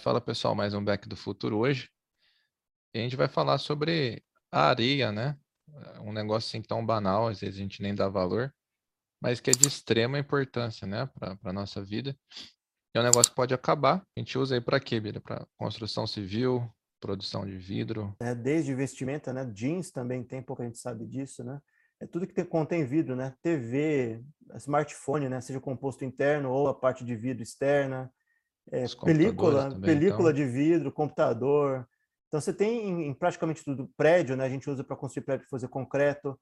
fala pessoal, mais um Back do Futuro hoje. E a gente vai falar sobre a areia, né? Um negócio assim tão banal, às vezes a gente nem dá valor, mas que é de extrema importância, né, para a nossa vida. É um negócio que pode acabar. A gente usa aí para quê, Bira? Para construção civil, produção de vidro. É, desde vestimenta, né? Jeans também tem, pouca gente sabe disso, né? É tudo que tem, contém vidro, né? TV, smartphone, né? Seja composto interno ou a parte de vidro externa. É, película, também, película então. de vidro, computador. Então você tem em, em praticamente tudo prédio, né? A gente usa para construir prédio fazer concreto.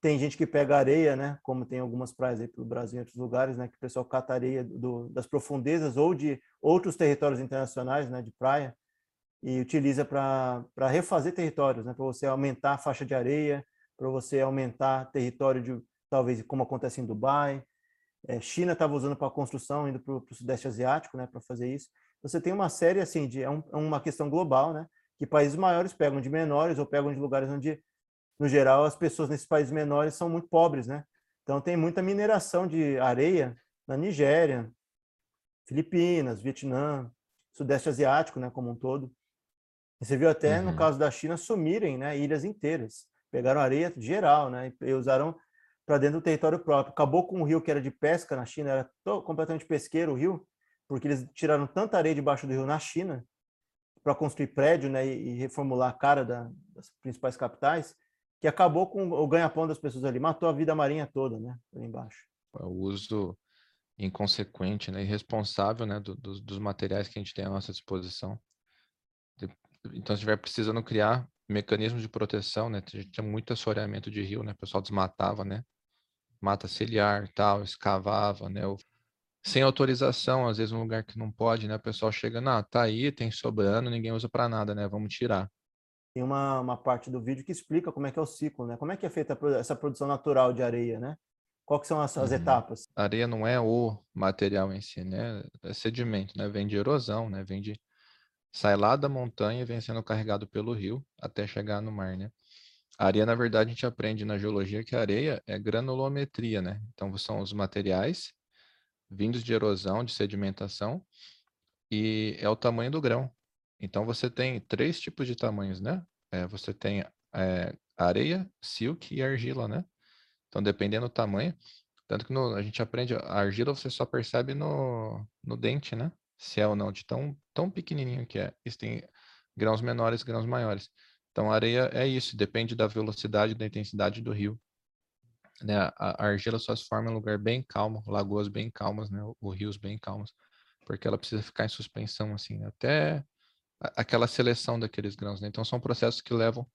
Tem gente que pega areia, né? Como tem algumas praias aí pelo Brasil e outros lugares, né? Que o pessoal cata areia do, das profundezas ou de outros territórios internacionais, né? De praia e utiliza para refazer territórios, né? Para você aumentar a faixa de areia, para você aumentar território de talvez como acontece em Dubai. É, China estava usando para construção, indo para o sudeste asiático, né? Para fazer isso. Você tem uma série assim de é, um, é uma questão global, né? Que países maiores pegam de menores ou pegam de lugares onde no geral, as pessoas nesses países menores são muito pobres, né? Então, tem muita mineração de areia na Nigéria, Filipinas, Vietnã, Sudeste Asiático, né, como um todo. Você viu até, uhum. no caso da China, sumirem né, ilhas inteiras. Pegaram areia geral né, e usaram para dentro do território próprio. Acabou com um rio que era de pesca na China, era completamente pesqueiro o rio, porque eles tiraram tanta areia debaixo do rio na China para construir prédio né, e, reformular a cara da, das principais capitais, que acabou com o ganha-pão das pessoas ali, matou a vida marinha toda, né, ali embaixo. O uso inconsequente, né, irresponsável, né, do, dos, dos materiais que a gente tem à nossa disposição. Então, se estiver precisando criar mecanismos de proteção, né, tinha muito assoreamento de rio, né, o pessoal desmatava, né, mata ciliar, tal, escavava, né, sem autorização, às vezes um lugar que não pode, né, o pessoal chega, não, tá aí, tem sobrando, ninguém usa para nada, né, vamos tirar tem uma, uma parte do vídeo que explica como é que é o ciclo, né? Como é que é feita essa produção natural de areia, né? Quais são as, as uhum. etapas? A areia não é o material em si, né? É sedimento, né? Vem de erosão, né? Vem de sai lá da montanha e vem sendo carregado pelo rio até chegar no mar, né? A areia, na verdade, a gente aprende na geologia que a areia é granulometria, né? Então, são os materiais vindos de erosão, de sedimentação, e é o tamanho do grão. Então você tem três tipos de tamanhos, né? É, você tem é, areia, silk e argila, né? Então dependendo do tamanho, tanto que no, a gente aprende, a argila você só percebe no, no dente, né? Se é ou não de tão, tão pequenininho que é. Isso tem grãos menores, grãos maiores. Então a areia é isso, depende da velocidade da intensidade do rio. Né? A, argila só se forma em lugar bem calmo, lagoas bem calmas, né? Rios bem calmos, porque ela precisa ficar em suspensão assim até aquela seleção daqueles grãos, né? Então são processos que levam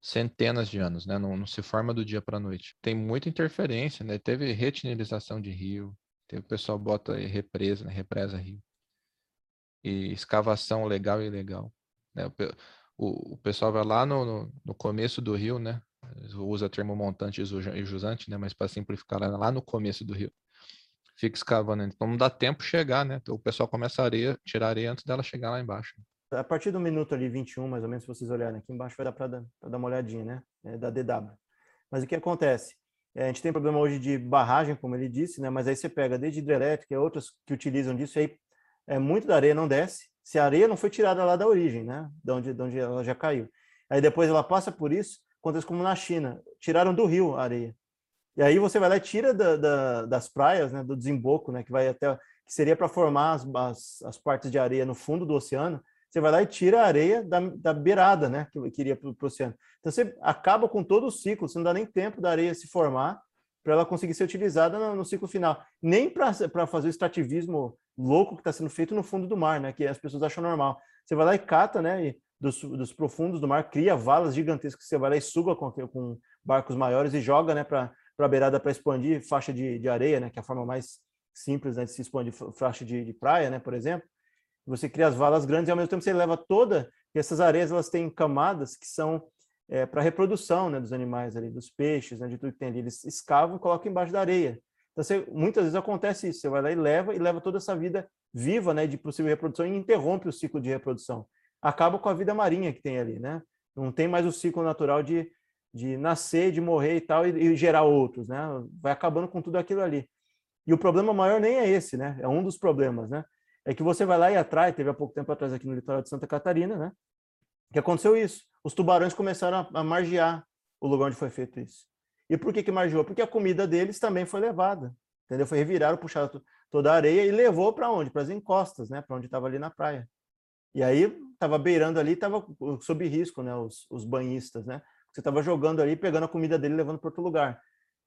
centenas de anos, né? Não, não se forma do dia para a noite. Tem muita interferência, né? Teve retinilização de rio, teve o pessoal bota represa, né? represa rio. E escavação legal e ilegal. Né? O, o, pessoal vai lá no, no, no, começo do rio, né? Usa termo montante e jusante, né? Mas para simplificar, lá no começo do rio. Fica escavando. Então não dá tempo chegar, né? Então, o pessoal começa a areia, tirar a areia antes dela chegar lá embaixo a partir do minuto ali 21, mais ou menos, se vocês olharem aqui embaixo, vai dar para dar, dar, uma olhadinha, né? É, da DW. Mas o que acontece? É, a gente tem problema hoje de barragem, como ele disse, né? Mas aí você pega desde hidrelétrica e outras que utilizam disso, aí é, muito da areia não desce, se a areia não foi tirada lá da origem, né? De onde, de onde ela já caiu. Aí depois ela passa por isso, acontece como na China, tiraram do rio a areia. E aí você vai lá e tira da, da, das praias, né? Do desemboco, né? Que vai até que seria para formar as, as, as partes de areia no fundo do oceano, você vai lá e tira a areia da, da beirada, né, que, que iria para o oceano. Então você acaba com todo o ciclo, você não dá nem tempo da areia se formar para ela conseguir ser utilizada no, no ciclo final. Nem para fazer o extrativismo louco que está sendo feito no fundo do mar, né, que as pessoas acham normal. Você vai lá e cata, né, e dos, dos profundos do mar, cria valas gigantescas que você vai lá e suga com, com barcos maiores e joga, né, para a beirada para expandir faixa de, de areia, né, que é a forma mais simples né, de se expandir faixa de, de praia, né, por exemplo você cria as valas grandes e ao mesmo tempo você leva toda, e essas areias elas têm camadas que são é, para reprodução né, dos animais ali, dos peixes, né, de tudo que tem ali. Eles escavam e colocam embaixo da areia. Então, você, muitas vezes acontece isso, você vai lá e leva, e leva toda essa vida viva né, de possível reprodução e interrompe o ciclo de reprodução. Acaba com a vida marinha que tem ali, né? Não tem mais o ciclo natural de, de nascer, de morrer e tal, e, e gerar outros, né? Vai acabando com tudo aquilo ali. E o problema maior nem é esse, né? É um dos problemas, né? é que você vai lá e atrai, teve há pouco tempo atrás aqui no litoral de Santa Catarina, né? Que aconteceu isso. Os tubarões começaram a, a margear o lugar onde foi feito isso. E por que que margeou? Porque a comida deles também foi levada, entendeu? Foi reviraram, puxaram toda a areia e levou para onde? Para as encostas, né? Para onde estava ali na praia. E aí estava beirando ali, estava sob risco, né? Os, os banhistas, né? Você estava jogando ali, pegando a comida dele, levando para outro lugar.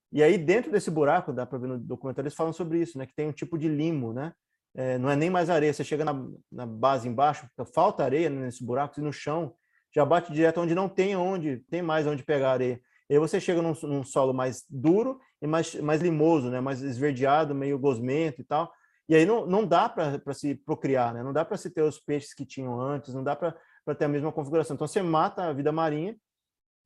E aí dentro desse buraco, dá para ver no documentário, eles falam sobre isso, né? Que tem um tipo de limo, né? É, não é nem mais areia. Você chega na, na base embaixo, falta areia nesse buraco e no chão já bate direto onde não tem onde, tem mais onde pegar areia. E aí você chega num, num, solo mais duro e mais, mais limoso, né? mais esverdeado, meio gosmento e tal. E aí não, não dá para se procriar, né? não dá para se ter os peixes que tinham antes, não dá para ter a mesma configuração. Então você mata a vida marinha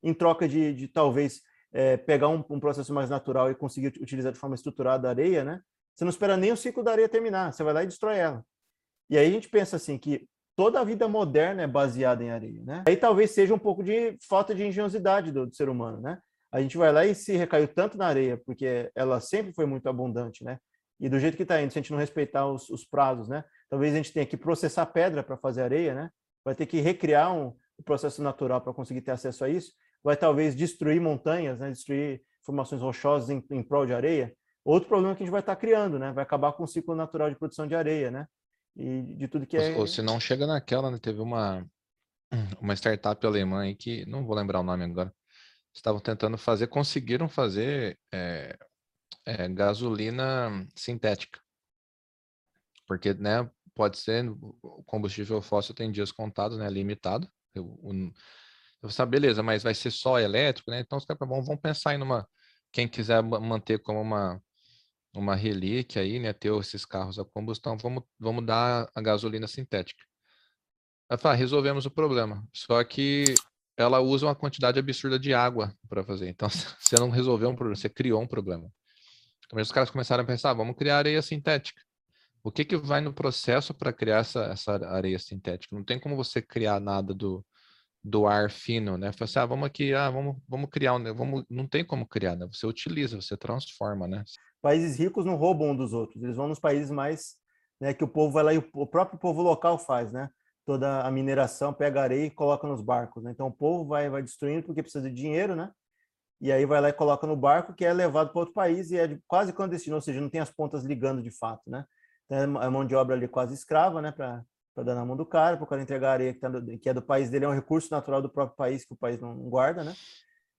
em troca de, de talvez é, pegar um, um, processo mais natural e conseguir utilizar de forma estruturada a areia, né? Você não espera nem o ciclo da areia terminar, você vai lá e destrói ela. E aí a gente pensa assim que toda a vida moderna é baseada em areia, né? Aí talvez seja um pouco de falta de engenhosidade do, do, ser humano, né? A gente vai lá e se recaiu tanto na areia, porque ela sempre foi muito abundante, né? E do jeito que está indo, se a gente não respeitar os, os, prazos, né? Talvez a gente tenha que processar pedra para fazer areia, né? Vai ter que recriar um, um processo natural para conseguir ter acesso a isso. Vai talvez destruir montanhas, né? Destruir formações rochosas em, em prol de areia. Outro problema que a gente vai estar tá criando, né? Vai acabar com o ciclo natural de produção de areia, né? E de tudo que é. Ou se não chega naquela, né? Teve uma, uma startup alemã aí que, não vou lembrar o nome agora, estavam tentando fazer, conseguiram fazer é, é, gasolina sintética. Porque, né, pode ser, o combustível fóssil tem dias contados, né, limitado. Eu, eu, eu sabe, beleza, mas vai ser só elétrico, né? Então os caras vão, vão pensar em uma, quem quiser manter como uma uma relíquia aí, né? Ter esses carros a combustão, vamos, vamos dar a gasolina sintética. Ela fala, resolvemos o problema. Só que ela usa uma quantidade absurda de água para fazer. Então, você não resolveu um problema, você criou um problema. Então, os caras começaram a pensar, vamos criar areia sintética. O que que vai no processo para criar essa, essa areia sintética? Não tem como você criar nada do, do ar fino, né? Fala assim, ah, vamos aqui, ah, vamos, vamos criar um, vamos, não tem como criar, né? Você utiliza, você transforma, né? Países ricos não roubam um dos outros, eles vão nos países mais né, que o povo vai lá e o próprio povo local faz, né? Toda a mineração, pega areia e coloca nos barcos. Né? Então o povo vai, vai destruindo porque precisa de dinheiro, né? E aí vai lá e coloca no barco que é levado para outro país e é de, quase clandestino, ou seja, não tem as pontas ligando de fato, né? Então, é mão de obra ali quase escrava, né? Para dar na mão do cara, para o cara entregar areia que, tá que, é do país dele, é um recurso natural do próprio país que o país não guarda, né?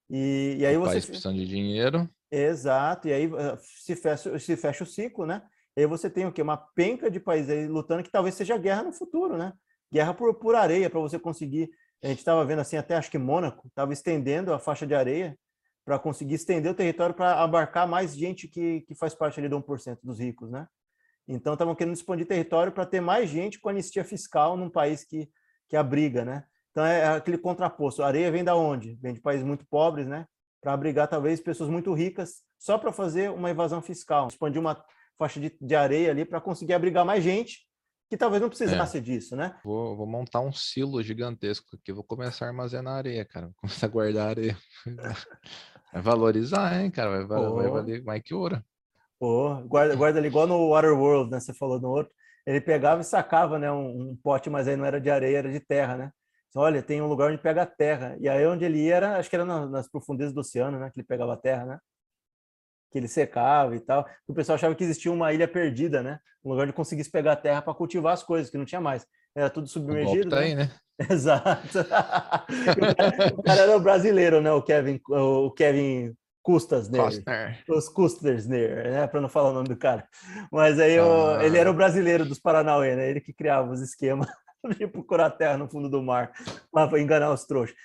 E, e aí o você. País precisando de dinheiro. Exato, e aí eh, se fecha, se fecha o ciclo, né? E aí você tem o quê? Uma penca de países aí lutando que talvez seja guerra no futuro, né? Guerra por, por areia, para você conseguir. A gente estava vendo assim, até acho que Mônaco estava estendendo a faixa de areia para conseguir estender o território para abarcar mais gente que, que faz parte ali do 1% dos ricos, né? Então estavam querendo expandir território para ter mais gente com anistia fiscal num país que, que abriga, né? Então é aquele contraposto. A areia vem da onde? Vem de países muito pobres, né? para abrigar talvez pessoas muito ricas só para fazer uma evasão fiscal, expandir uma faixa de, de areia ali para conseguir abrigar mais gente que talvez não precisasse é. disso, né? Vou, vou, montar um silo gigantesco aqui, vou começar a armazenar areia, cara, vou começar a guardar areia. Vai valorizar, hein, cara, vai, oh. vai valer mais que ouro. Oh, guarda, guarda ali igual no Waterworld, né? Você falou no outro. Ele pegava e sacava, né, um, um pote, mas aí não era de areia, era de terra, né? Olha, tem um lugar onde pega a terra. E aí onde ele ia, era, acho que era nas profundezas do oceano, né? Que ele pegava a terra, né? Que ele secava e tal. O pessoal achava que existia uma ilha perdida, né? Um lugar onde conseguisse pegar a terra para cultivar as coisas, que não tinha mais. Era tudo submergido. Tá né? Aí, né? Exato. o, cara, o, cara, era o brasileiro, né? O Kevin, o Kevin Custas Costner. Os Custnersner, né? Para não falar o nome do cara. Mas aí ah. ele era o brasileiro dos Paranauê, né? Ele que criava os esquemas de procurar terra no fundo do mar para enganar os trouxas.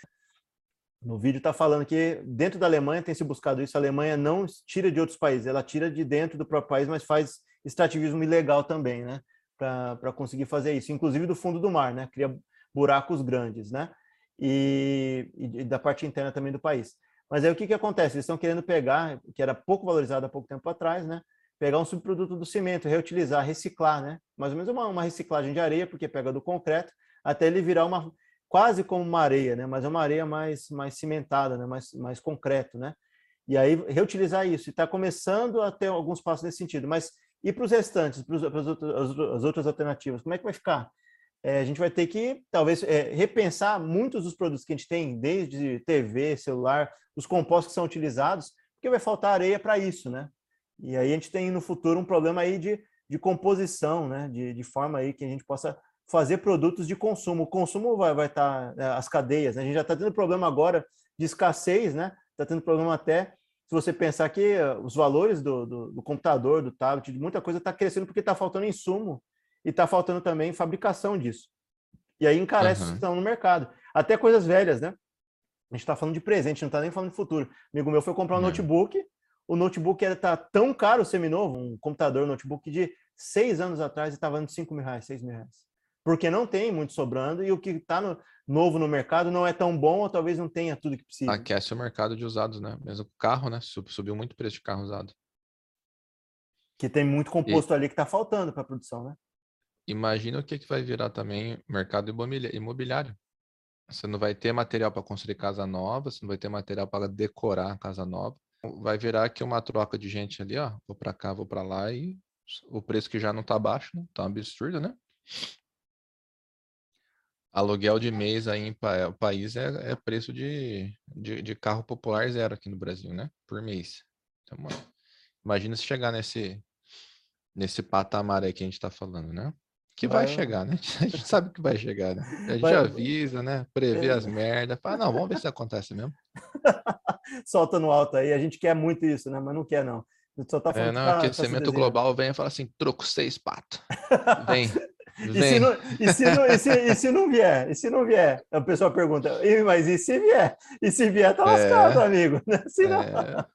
No vídeo está falando que dentro da Alemanha tem se buscado isso. A Alemanha não tira de outros países, ela tira de dentro do próprio país, mas faz extrativismo ilegal também, né? Para conseguir fazer isso, inclusive do fundo do mar, né? Cria buracos grandes, né? E, e, da parte interna também do país. Mas aí o que, que acontece? Eles estão querendo pegar, que era pouco valorizado há pouco tempo atrás, né? Pegar um subproduto do cimento, reutilizar, reciclar, né? Mais ou menos uma, uma reciclagem de areia, porque pega do concreto, até ele virar uma quase como uma areia, né? Mas é uma areia mais mais cimentada, né? Mais mais concreto, né? E aí reutilizar isso. E está começando a ter alguns passos nesse sentido, mas E para os restantes, para as outras alternativas, como é que vai ficar? É, a gente vai ter que, talvez, é, repensar muitos dos produtos que a gente tem, desde TV, celular, os compostos que são utilizados, porque vai faltar areia para isso, né? E aí a gente tem no futuro um problema aí de, de composição, né? De, de forma aí que a gente possa fazer produtos de consumo. O consumo vai, vai estar, tá, é, as cadeias, né? A gente já está tendo problema agora de escassez, né? Está tendo problema até se você pensar que eh, os valores do, do, do computador, do tablet, de muita coisa está crescendo porque está faltando insumo e está faltando também fabricação disso. E aí encarece uhum. estão no mercado. Até coisas velhas, né? A gente está falando de presente, não está nem falando de futuro. Amigo meu foi comprar um uhum. notebook, o notebook está tão caro, seminovo, um computador, um notebook de seis anos atrás estava valendo 5 mil reais, 6 mil reais. Porque não tem muito sobrando e o que está no, novo no mercado não é tão bom ou talvez não tenha tudo que precisa. Aquece o mercado de usados, né? Mesmo carro, né? Subiu muito o preço de carro usado. Que tem muito composto e... ali que está faltando para a produção, né? Imagina o que, que vai virar também mercado imobiliário. Você não vai ter material para construir casa nova, você não vai ter material para decorar a casa nova. Vai virar aqui uma troca de gente ali, ó. Vou para cá, vou para lá e o preço que já não está baixo, né? Tá absurdo, né? Aluguel de mês aí em pa país é, é preço de, de, de, carro popular zero aqui no Brasil, né? Por mês. Então, imagina se chegar nesse, nesse patamar aí que a gente está falando, né? Que vai, vai, chegar, né? A gente sabe que vai chegar, né? A gente vai... avisa, né? Prevê as merdas. Fala, não, vamos ver se acontece mesmo. Solta no alto aí. A gente quer muito isso, né? Mas não quer, não. Só tá é, não, tá, aquecimento tá global vem e fala assim, troco seis pato. Vem. E se, não, e, se não, e, se, e se não vier? E se não vier? A pessoa pergunta, mas e se vier? E se vier, tá lascado, é, amigo. Se não... é.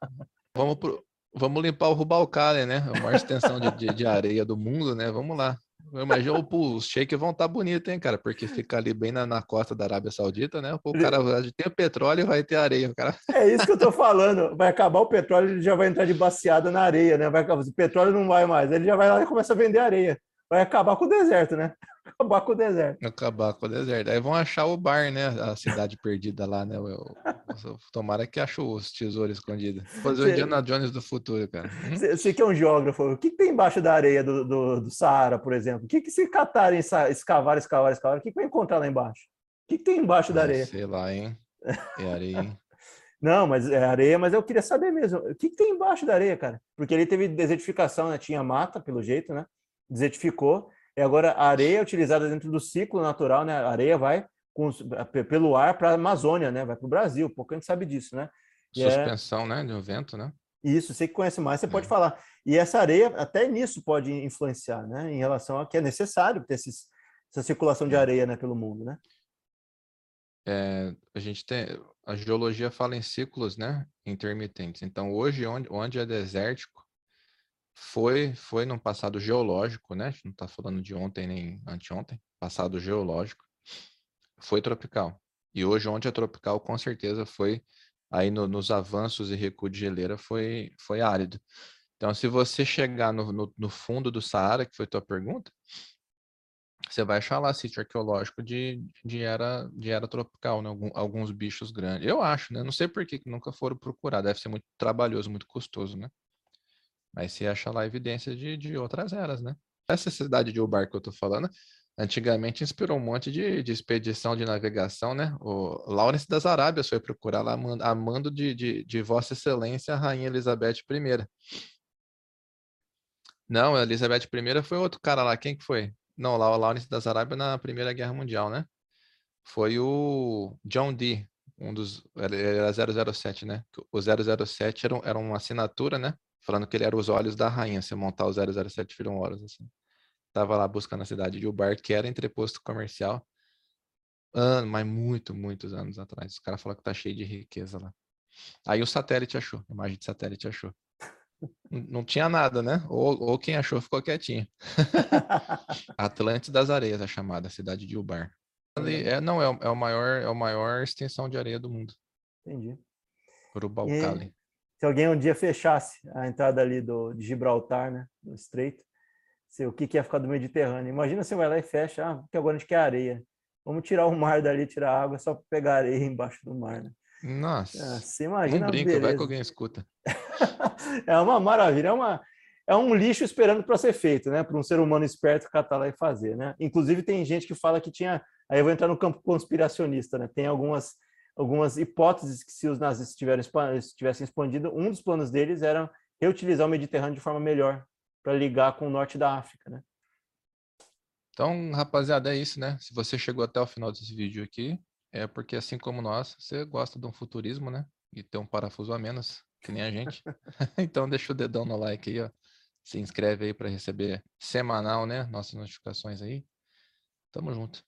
Vamos, pro, vamos limpar o Rubalcale, né? A maior extensão de, de, de, areia do mundo, né? Vamos lá. Eu imagino os shake vão estar tá bonitos, hein, cara? Porque fica ali bem na, na costa da Arábia Saudita, né? O cara tem o petróleo e vai ter areia. Cara... É isso que eu tô falando. Vai acabar o petróleo, ele já vai entrar de baseada na areia, né? Vai, o petróleo não vai mais. Ele já vai lá e começa a vender areia vai acabar com o deserto, né? Acabar com o deserto. Acabar com o deserto. Aí vão achar o bar, né? A cidade perdida lá, né? Tomara que achou os tesouros escondidos. Fazer o Indiana Jones do futuro, cara. Você que é um geógrafo, o que, que tem embaixo da areia do, do, do Saara, por exemplo? O que, que se catarem, escavar, escavar, escavar, o que, que vai encontrar lá embaixo? O que, que tem embaixo da areia? Sei lá, hein? É areia, hein? Não, mas é areia, mas eu queria saber mesmo. O que, que tem embaixo da areia, cara? Porque ali teve desertificação, né? Tinha mata, pelo jeito, né? desertificou, e agora a areia é utilizada dentro do ciclo natural, né? A areia vai com, pelo ar para a Amazônia, né? Vai para o Brasil, pouco a gente sabe disso, né? E é Suspensão, é... né? De um vento, né? Isso, você que conhece mais, você é. pode falar. E essa areia, até nisso pode influenciar, né? Em relação a que é necessário ter esses, essa circulação de areia né, pelo mundo, né? É, a gente tem a geologia fala em ciclos, né, intermitentes. Então hoje onde, onde é desértico foi foi num passado geológico, né? A gente não está falando de ontem nem anteontem, passado geológico, foi tropical. E hoje, onde é tropical, com certeza foi aí no, nos avanços e recuo de geleira, foi, foi árido. Então, se você chegar no, no, no, fundo do Saara, que foi tua pergunta, você vai achar lá sítio arqueológico de, de, era, de era tropical, né? Algum, alguns bichos grandes. Eu acho, né? Não sei por que nunca foram procurar. Deve ser muito trabalhoso, muito custoso, né? Mas se acha lá evidências de, de outras eras, né? Essa cidade de Ubar que eu tô falando, antigamente inspirou um monte de, de expedição de navegação, né? O Lawrence das Arábias foi procurar lá a mando de, de, de Vossa Excelência, a Rainha Elizabeth I. Não, a Elizabeth I foi outro cara lá. Quem que foi? Não, lá o Lawrence das Arábias na Primeira Guerra Mundial, né? Foi o John Dee, um dos... Era 007, né? O 007 era, era uma assinatura, né? falando que ele era os olhos da rainha. Se montar o 007 viram horas, assim. Tava lá buscando a cidade de Ubar, que era entreposto comercial. Ano, mas muito, muitos anos atrás. Os caras falaram que tá cheio de riqueza lá. Aí o satélite achou, a imagem de satélite achou. Não tinha nada, né? Ou, ou quem achou ficou quietinho. Atlante das Areias, a chamada cidade de Ubar. Ali, é, não, é, é, o maior, é a maior extensão de areia do mundo. Entendi. Urubalcali se alguém um dia fechasse a entrada ali do, de Gibraltar, né, do Estreito, se, o que, que ia ficar do Mediterrâneo? Imagina você vai lá e fecha, ah, porque agora a gente quer areia. Vamos tirar o mar dali, tirar a água, só para pegar areia embaixo do mar, né? Nossa. Ah, você imagina não brinca, vai que alguém escuta. é uma maravilha, é uma, é um lixo esperando para ser feito, né? Para um ser humano esperto catar lá e fazer, né? Inclusive tem gente que fala que tinha, aí eu vou entrar no campo conspiracionista, né? Tem algumas algumas hipóteses que se os nazistas tivessem expandido, um dos planos deles era reutilizar o Mediterrâneo de forma melhor para ligar com o norte da África, né? Então, rapaziada, é isso, né? Se você chegou até o final desse vídeo aqui, é porque assim como nós, você gosta de um futurismo, né? E ter um parafuso a menos, que nem a gente. então deixa o dedão no like aí, ó. Se inscreve aí para receber semanal, né? Nossas notificações aí. Tamo junto.